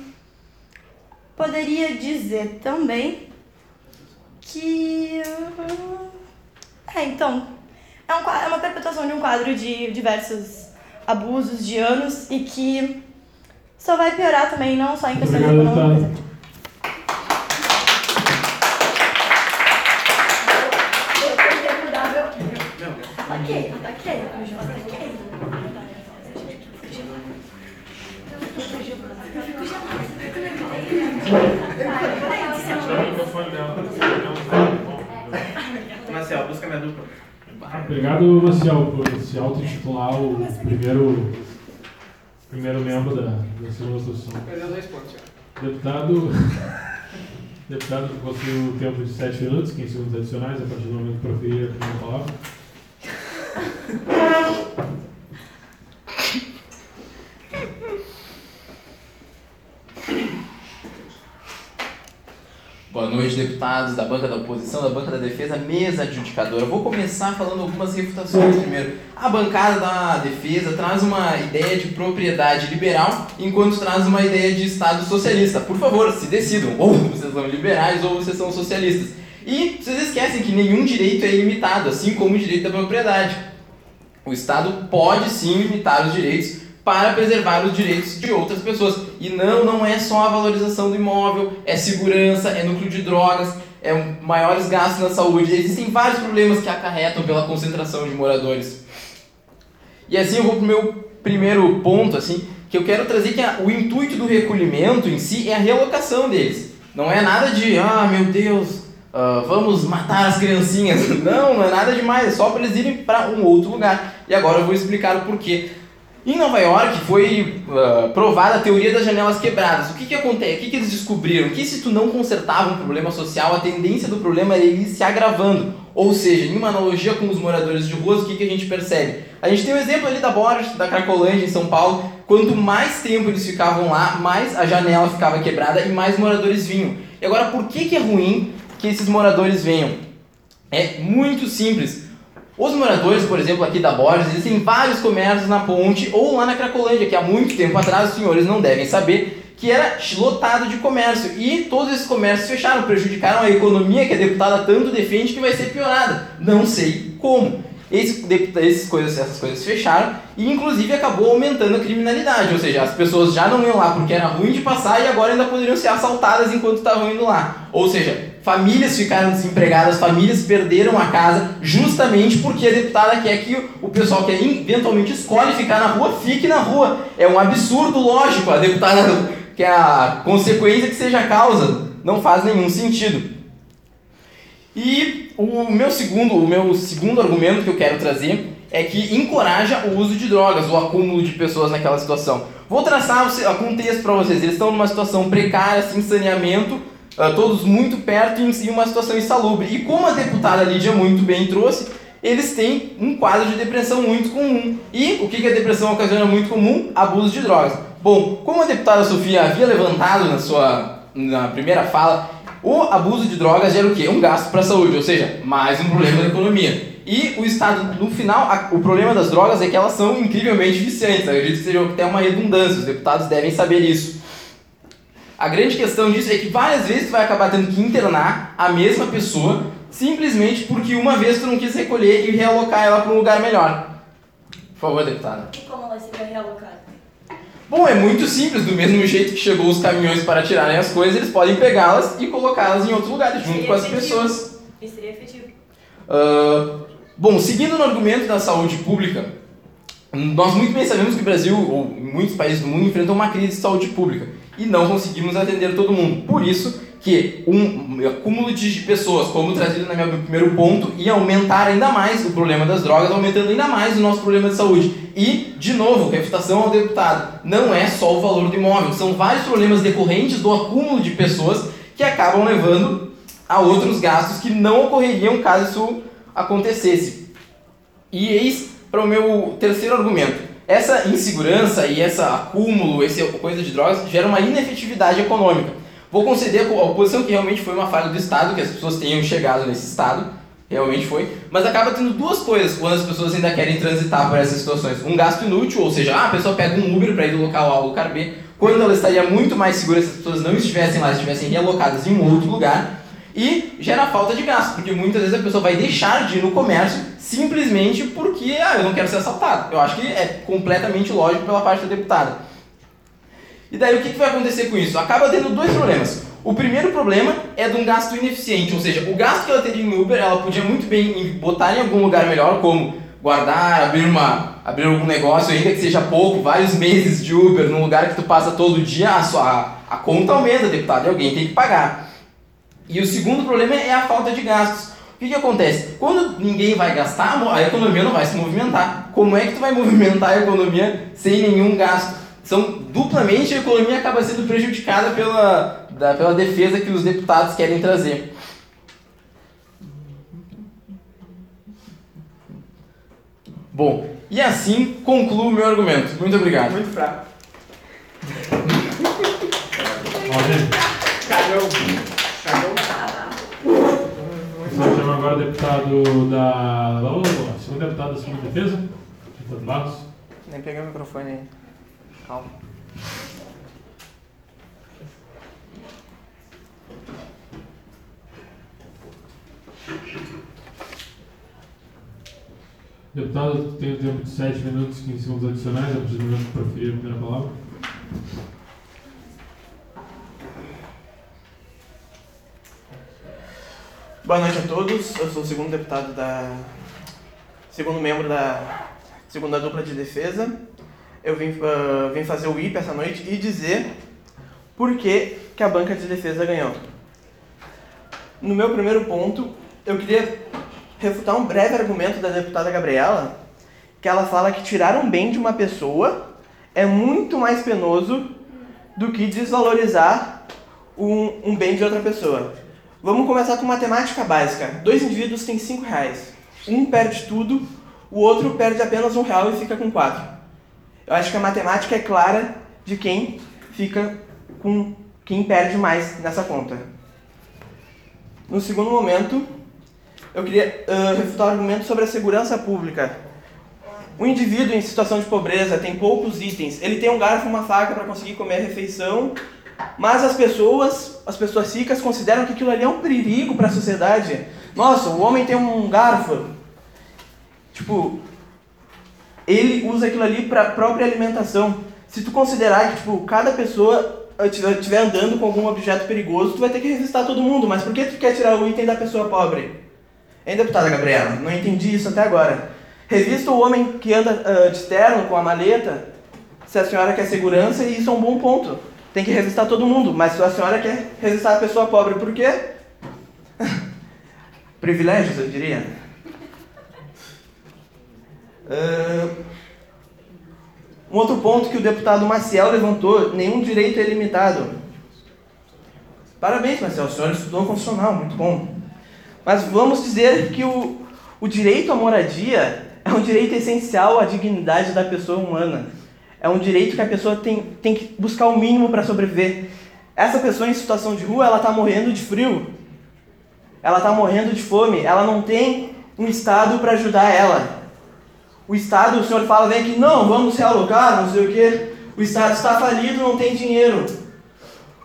poderia dizer também que. É, então. É, um, é uma perpetuação de um quadro de diversos abusos de anos e que só vai piorar também, não só em questões Obrigado, econômicas. Ok, ok, ok. Só o microfone dela. Marcel, busca minha dupla. Obrigado, Maciel, por se auto-intitular o primeiro, primeiro membro da, da segunda sessão. Perdeu dois pontos. Deputado, deputado possui o tempo de 7 minutos, 15 segundos adicionais, a partir do momento que proferir a primeira palavra. Noite, deputados da banca da oposição, da banca da defesa, mesa adjudicadora. Vou começar falando algumas refutações primeiro. A bancada da defesa traz uma ideia de propriedade liberal, enquanto traz uma ideia de Estado socialista. Por favor, se decidam, ou vocês são liberais ou vocês são socialistas. E vocês esquecem que nenhum direito é ilimitado, assim como o direito da propriedade. O Estado pode sim limitar os direitos para preservar os direitos de outras pessoas. E não, não é só a valorização do imóvel, é segurança, é núcleo de drogas, é maiores gastos na saúde. Existem vários problemas que acarretam pela concentração de moradores. E assim eu vou para o meu primeiro ponto, assim, que eu quero trazer que a, o intuito do recolhimento em si é a realocação deles. Não é nada de, ah, meu Deus, uh, vamos matar as criancinhas. Não, não é nada demais, é só para eles irem para um outro lugar. E agora eu vou explicar o porquê. Em Nova York foi uh, provada a teoria das janelas quebradas. O que, que acontece? O que, que eles descobriram? Que se tu não consertava um problema social, a tendência do problema era ele se agravando. Ou seja, em uma analogia com os moradores de ruas, o que, que a gente percebe? A gente tem o um exemplo ali da Borges, da Cracolândia, em São Paulo. Quanto mais tempo eles ficavam lá, mais a janela ficava quebrada e mais moradores vinham. E agora, por que, que é ruim que esses moradores venham? É muito simples. Os moradores, por exemplo, aqui da Borges, existem vários comércios na ponte ou lá na Cracolândia, que há muito tempo atrás os senhores não devem saber, que era lotado de comércio. E todos esses comércios fecharam, prejudicaram a economia que a deputada tanto defende que vai ser piorada. Não sei como. Esses, esses coisas, essas coisas fecharam e inclusive acabou aumentando a criminalidade, ou seja, as pessoas já não iam lá porque era ruim de passar e agora ainda poderiam ser assaltadas enquanto estavam indo lá. Ou seja, famílias ficaram desempregadas, famílias perderam a casa justamente porque a deputada quer que o pessoal que eventualmente escolhe ficar na rua fique na rua. É um absurdo lógico, a deputada que a consequência que seja a causa não faz nenhum sentido. E o meu segundo, o meu segundo argumento que eu quero trazer é que encoraja o uso de drogas, o acúmulo de pessoas naquela situação. Vou traçar o contexto para vocês. Eles estão numa situação precária, sem saneamento, uh, todos muito perto em uma situação insalubre. E como a deputada Lídia muito bem trouxe, eles têm um quadro de depressão muito comum. E o que, que a depressão ocasiona muito comum? Abuso de drogas. Bom, como a deputada Sofia havia levantado na sua na primeira fala, o abuso de drogas gera o quê? Um gasto para a saúde, ou seja, mais um problema da economia. E o Estado, no final, a, o problema das drogas é que elas são incrivelmente viciantes. Eu acredito que seja até uma redundância, os deputados devem saber isso. A grande questão disso é que várias vezes tu vai acabar tendo que internar a mesma pessoa simplesmente porque uma vez tu não quis recolher e realocar ela para um lugar melhor. Por favor, deputada. E como ela seria realocada? Bom, é muito simples, do mesmo jeito que chegou os caminhões para tirarem as coisas, eles podem pegá-las e colocá-las em outros lugares, junto Seria com as efetivo. pessoas. Isso seria efetivo. Ah, bom, seguindo no argumento da saúde pública, nós muito bem sabemos que o Brasil, ou muitos países do mundo, enfrentam uma crise de saúde pública e não conseguimos atender todo mundo. Por isso que um acúmulo de pessoas, como trazido no meu primeiro ponto, ia aumentar ainda mais o problema das drogas, aumentando ainda mais o nosso problema de saúde. E, de novo, refutação ao deputado, não é só o valor do imóvel, são vários problemas decorrentes do acúmulo de pessoas que acabam levando a outros gastos que não ocorreriam caso isso acontecesse. E eis para o meu terceiro argumento. Essa insegurança e esse acúmulo, essa coisa de drogas, gera uma inefetividade econômica. Vou conceder a oposição que realmente foi uma falha do Estado, que as pessoas tenham chegado nesse estado, realmente foi, mas acaba tendo duas coisas quando as pessoas ainda querem transitar por essas situações. Um gasto inútil, ou seja, ah, a pessoa pega um Uber para ir do local A ao lugar B, quando ela estaria muito mais segura se as pessoas não estivessem lá, estivessem realocadas em um outro lugar, e gera falta de gasto, porque muitas vezes a pessoa vai deixar de ir no comércio simplesmente porque ah, eu não quero ser assaltado. Eu acho que é completamente lógico pela parte da deputada. E daí o que, vai acontecer com isso? Acaba tendo dois problemas. O primeiro problema é de um gasto ineficiente, ou seja, o gasto que ela teria em Uber, ela podia muito bem botar em algum lugar melhor, como guardar, abrir uma, abrir algum negócio, ainda que seja pouco, vários meses de Uber, num lugar que tu passa todo dia, a, sua, a conta aumenta, deputado, e alguém tem que pagar. E o segundo problema é a falta de gastos. O que, que acontece? Quando ninguém vai gastar, a economia não vai se movimentar. Como é que tu vai movimentar a economia sem nenhum gasto? São duplamente a economia acaba sendo prejudicada pela, da, pela defesa que os deputados querem trazer. Bom, e assim concluo o meu argumento. Muito obrigado. Muito fraco. Cagão. Nós chama agora o deputado da. O segundo deputado da segunda defesa, deputado Barros. Nem peguei o microfone aí. Calma. Deputado, tem o tempo de 7 minutos e 15 segundos adicionais, momento que preferir a primeira palavra. Boa noite a todos. Eu sou o segundo deputado da. segundo membro da segunda dupla de defesa. Eu vim, uh, vim fazer o IP essa noite e dizer por que, que a banca de defesa ganhou. No meu primeiro ponto, eu queria refutar um breve argumento da deputada Gabriela, que ela fala que tirar um bem de uma pessoa é muito mais penoso do que desvalorizar um, um bem de outra pessoa. Vamos começar com matemática básica. Dois indivíduos têm cinco reais. Um perde tudo, o outro perde apenas um real e fica com quatro. Eu acho que a matemática é clara de quem fica com quem perde mais nessa conta. No segundo momento, eu queria uh, refutar o argumento sobre a segurança pública. O indivíduo em situação de pobreza tem poucos itens. Ele tem um garfo e uma faca para conseguir comer a refeição, mas as pessoas, as pessoas ricas consideram que aquilo ali é um perigo para a sociedade. Nossa, o homem tem um garfo. Tipo, ele usa aquilo ali para própria alimentação. Se tu considerar que tipo, cada pessoa estiver andando com algum objeto perigoso, tu vai ter que revistar todo mundo. Mas por que tu quer tirar o item da pessoa pobre? Hein, deputada Gabriela? Não entendi isso até agora. Revista o homem que anda uh, de terno com a maleta, se a senhora quer segurança, e isso é um bom ponto. Tem que revistar todo mundo, mas se a senhora quer revistar a pessoa pobre, por quê? Privilégios, eu diria. Uh, um outro ponto que o deputado Maciel levantou, nenhum direito é limitado. Parabéns, Maciel, o senhor estudou constitucional, muito bom. Mas vamos dizer que o, o direito à moradia é um direito essencial à dignidade da pessoa humana. É um direito que a pessoa tem, tem que buscar o mínimo para sobreviver. Essa pessoa em situação de rua, ela está morrendo de frio. Ela está morrendo de fome. Ela não tem um Estado para ajudar ela. O Estado, o senhor fala, vem aqui, não, vamos realocar, não sei o quê. O Estado está falido, não tem dinheiro.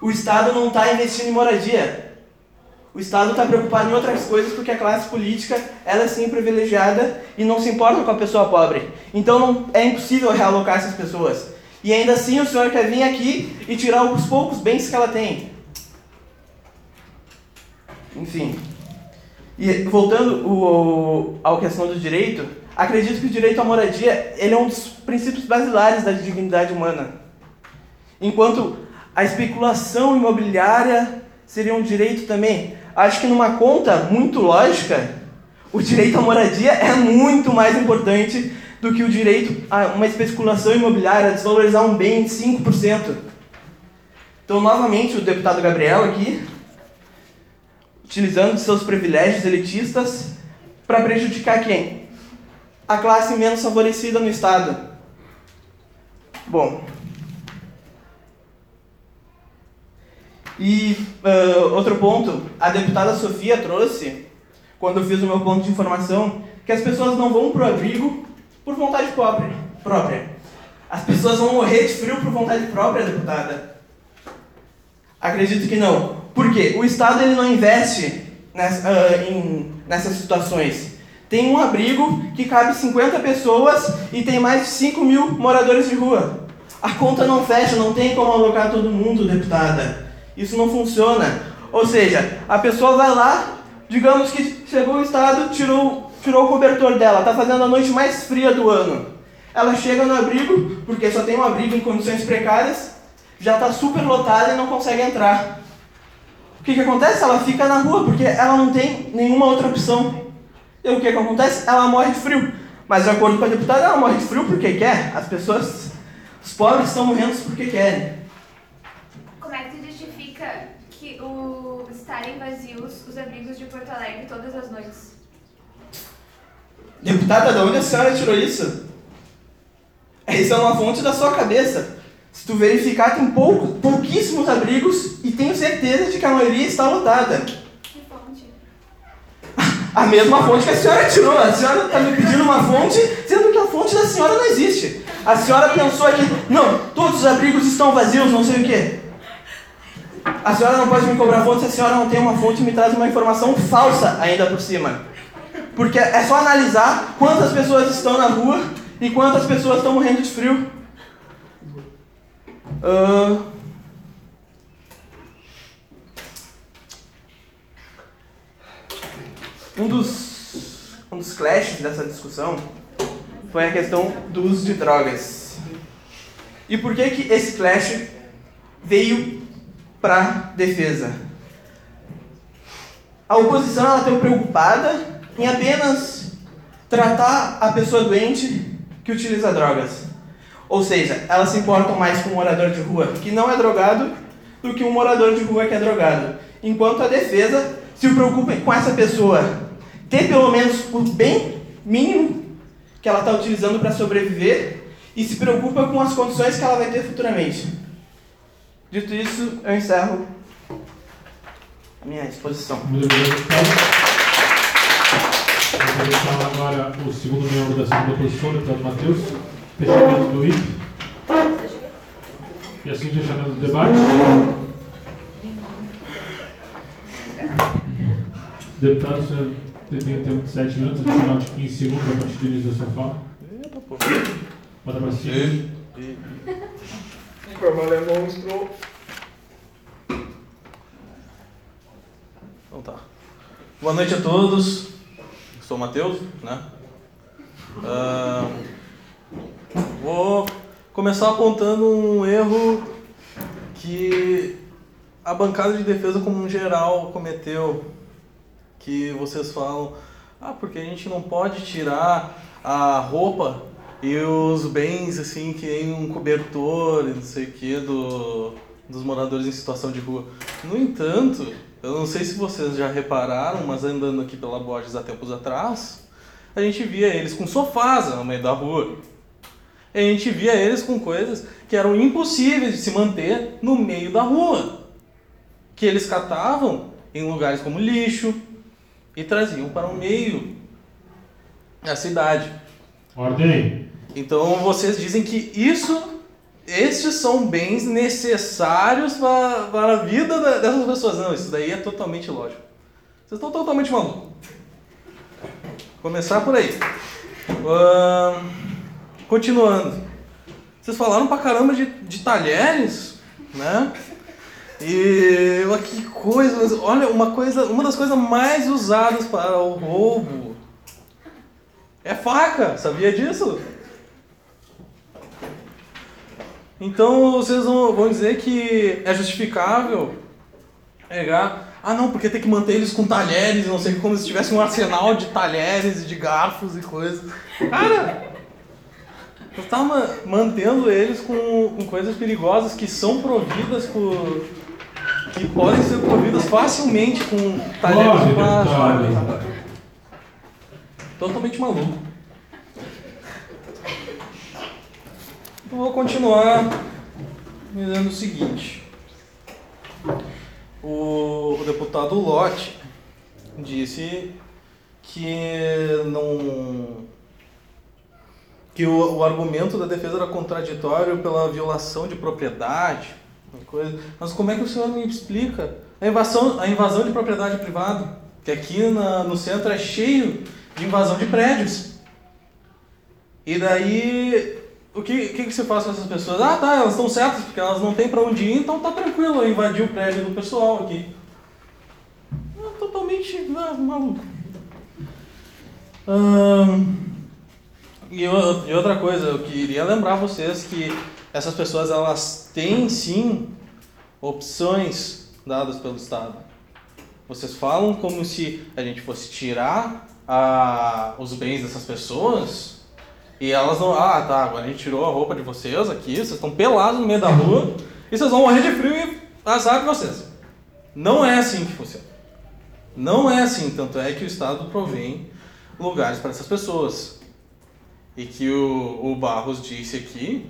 O Estado não está investindo em moradia. O Estado está preocupado em outras coisas porque a classe política ela é sim privilegiada e não se importa com a pessoa pobre. Então não, é impossível realocar essas pessoas. E ainda assim o senhor quer vir aqui e tirar os poucos bens que ela tem. Enfim. E voltando o, ao questão do direito, acredito que o direito à moradia ele é um dos princípios basilares da dignidade humana. Enquanto a especulação imobiliária seria um direito também, acho que numa conta muito lógica, o direito à moradia é muito mais importante do que o direito a uma especulação imobiliária, a desvalorizar um bem em 5%. Então, novamente, o deputado Gabriel aqui, utilizando seus privilégios elitistas para prejudicar quem? A classe menos favorecida no Estado. Bom. E ah, outro ponto, a deputada Sofia trouxe, quando eu fiz o meu ponto de informação, que as pessoas não vão pro abrigo por vontade própria. própria. As pessoas vão morrer de frio por vontade própria, deputada. Acredito que não. Por quê? O Estado ele não investe nessa, ah, em, nessas situações. Tem um abrigo que cabe 50 pessoas e tem mais de 5 mil moradores de rua. A conta não fecha, não tem como alocar todo mundo, deputada. Isso não funciona. Ou seja, a pessoa vai lá, digamos que chegou o Estado, tirou, tirou o cobertor dela, está fazendo a noite mais fria do ano. Ela chega no abrigo, porque só tem um abrigo em condições precárias, já está super lotada e não consegue entrar. O que, que acontece? Ela fica na rua, porque ela não tem nenhuma outra opção. E o que, que acontece? Ela morre de frio. Mas, de acordo com a deputada, ela morre de frio porque quer. As pessoas, os pobres estão morrendo porque querem. Como é que tu justifica que o estarem vazios os abrigos de Porto Alegre todas as noites? Deputada, de onde a senhora tirou isso? Isso é uma fonte da sua cabeça. Se tu verificar, tem pouco, pouquíssimos abrigos e tenho certeza de que a maioria está lotada. Que fonte? A mesma fonte que a senhora tirou. A senhora está me pedindo uma fonte, sendo que a fonte da senhora não existe. A senhora pensou que, não, todos os abrigos estão vazios, não sei o quê. A senhora não pode me cobrar fonte se a senhora não tem uma fonte e me traz uma informação falsa ainda por cima. Porque é só analisar quantas pessoas estão na rua e quantas pessoas estão morrendo de frio. Ah, um dos, um dos clashes dessa discussão foi a questão do uso de drogas. E por que que esse clash veio para defesa? A oposição ela está preocupada em apenas tratar a pessoa doente que utiliza drogas. Ou seja, elas se importam mais com um morador de rua que não é drogado do que um morador de rua que é drogado. Enquanto a defesa se preocupa com essa pessoa ter pelo menos o bem mínimo que ela está utilizando para sobreviver e se preocupa com as condições que ela vai ter futuramente. Dito isso, eu encerro a minha exposição. Muito obrigado, vou chamar agora o segundo membro da segunda posição, deputado Matheus. Fechamento do IP. E assim fechamento do debate. Deputado, o senhor tem tempo de 7 minutos, adicional de 15 segundos a partir do início da sua fala. Bota pra cima. Forma alemão monstro. Então tá. Boa noite a todos. Sou o Matheus, né? Ah, vou começar apontando um erro que a bancada de defesa como um geral cometeu, que vocês falam, ah, porque a gente não pode tirar a roupa e os bens assim que em um cobertor e não sei o que do, dos moradores em situação de rua. No entanto, eu não sei se vocês já repararam, mas andando aqui pela Borges há tempos atrás, a gente via eles com sofás no meio da rua. E a gente via eles com coisas que eram impossíveis de se manter no meio da rua. Que eles catavam em lugares como lixo e traziam para o meio da cidade. Ordem. Então vocês dizem que isso, estes são bens necessários para, para a vida da- dessas pessoas. Não, isso daí é totalmente lógico. Vocês estão totalmente malucos. Começar por aí. Ahn, continuando. Vocês falaram pra caramba de, de talheres, né? E que coisa, olha, uma coisa, uma das coisas mais usadas para o roubo é faca, sabia disso? Então vocês vão dizer que é justificável pegar. Ah não, porque tem que manter eles com talheres, não sei como se tivesse um arsenal de talheres e de garfos e coisas. Cara, você tá ma- mantendo eles com, com coisas perigosas que são providas por. que podem ser providas facilmente com talheres de plástico. Totalmente maluco. Eu vou continuar dizendo o seguinte. deputado Lotte disse que não que o, o argumento da defesa era contraditório pela violação de propriedade, coisa. Mas como é que o senhor me explica a invasão, a invasão de propriedade privada? Que aqui na, no centro é cheio de invasão de prédios. E daí, o que, que, que se faz com essas pessoas? Ah, tá, elas estão certas, porque elas não têm para onde ir, então tá tranquilo eu invadir o prédio do pessoal aqui. É totalmente ah, maluco. E, e outra coisa, eu queria lembrar vocês que essas pessoas elas têm sim opções dadas pelo Estado. Vocês falam como se a gente fosse tirar a, os bens dessas pessoas e elas não. Ah, tá, agora a gente tirou a roupa de vocês aqui, vocês estão pelados no meio da rua e vocês vão morrer de frio e azar de vocês. Não é assim que funciona. Não é assim, tanto é que o Estado provém lugares para essas pessoas. E que o, o Barros disse aqui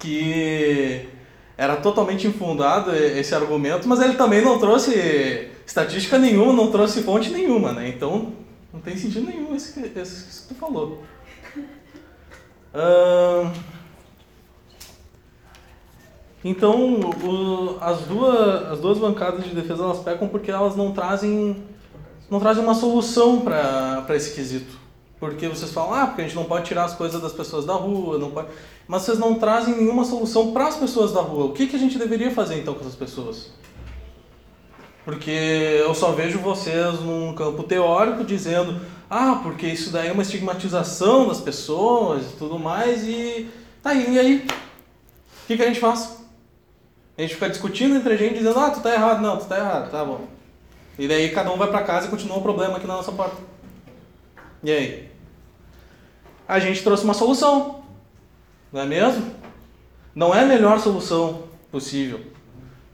que era totalmente infundado esse argumento, mas ele também não trouxe estatística nenhuma, não trouxe fonte nenhuma, né? Então não tem sentido nenhum isso que, isso que tu falou. Então, o, as, duas, as duas bancadas de defesa elas pecam porque elas não trazem, não trazem uma solução para esse quesito. Porque vocês falam, ah, porque a gente não pode tirar as coisas das pessoas da rua, não pode... mas vocês não trazem nenhuma solução para as pessoas da rua. O que, que a gente deveria fazer então com essas pessoas? Porque eu só vejo vocês num campo teórico dizendo, ah, porque isso daí é uma estigmatização das pessoas e tudo mais, e tá aí, e aí? O que, que a gente faz? A gente fica discutindo entre a gente, dizendo, ah, tu tá errado, não, tu tá errado, tá bom. E daí cada um vai para casa e continua o problema aqui na nossa porta. E aí? A gente trouxe uma solução, não é mesmo? Não é a melhor solução possível.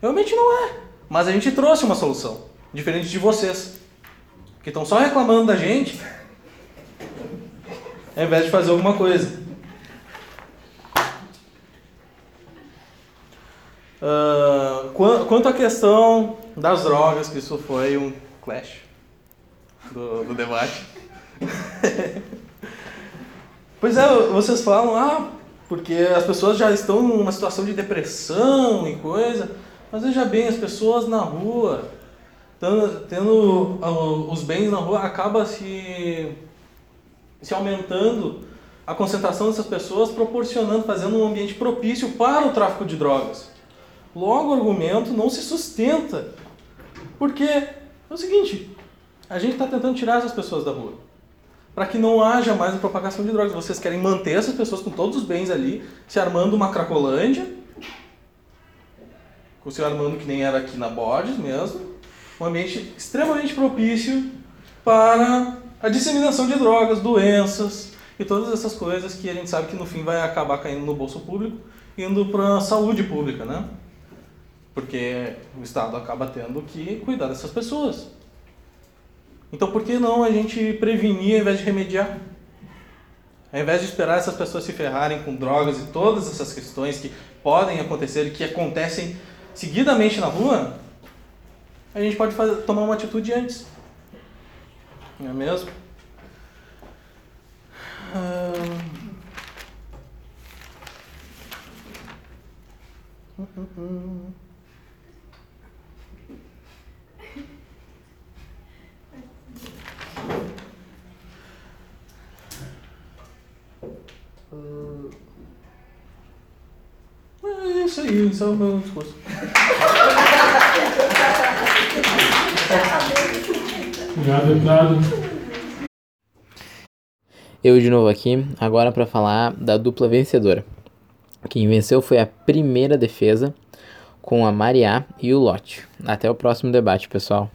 Realmente não é. Mas a gente trouxe uma solução, diferente de vocês, que estão só reclamando da gente, ao invés de fazer alguma coisa. Uh, quanto à questão das drogas, que isso foi um clash do, do debate. pois é, vocês falam, ah, porque as pessoas já estão numa situação de depressão e coisa, mas veja bem, as pessoas na rua, tendo, tendo os bens na rua, acaba se, se aumentando a concentração dessas pessoas, proporcionando, fazendo um ambiente propício para o tráfico de drogas. Logo, o argumento não se sustenta, porque é o seguinte, a gente está tentando tirar essas pessoas da rua para que não haja mais a propagação de drogas. Vocês querem manter essas pessoas com todos os bens ali, se armando uma cracolândia, com se armando que nem era aqui na Borges mesmo, um ambiente extremamente propício para a disseminação de drogas, doenças e todas essas coisas que a gente sabe que no fim vai acabar caindo no bolso público, indo para a saúde pública, né? Porque o Estado acaba tendo que cuidar dessas pessoas. Então por que não a gente prevenir ao invés de remediar? Ao invés de esperar essas pessoas se ferrarem com drogas e todas essas questões que podem acontecer e que acontecem seguidamente na rua, a gente pode fazer, tomar uma atitude antes. Não é mesmo? Hum... É isso aí, isso é o meu discurso. Obrigado, deputado. Eu de novo aqui, agora para falar da dupla vencedora. Quem venceu foi a primeira defesa com a Mariá e o Lote. Até o próximo debate, pessoal.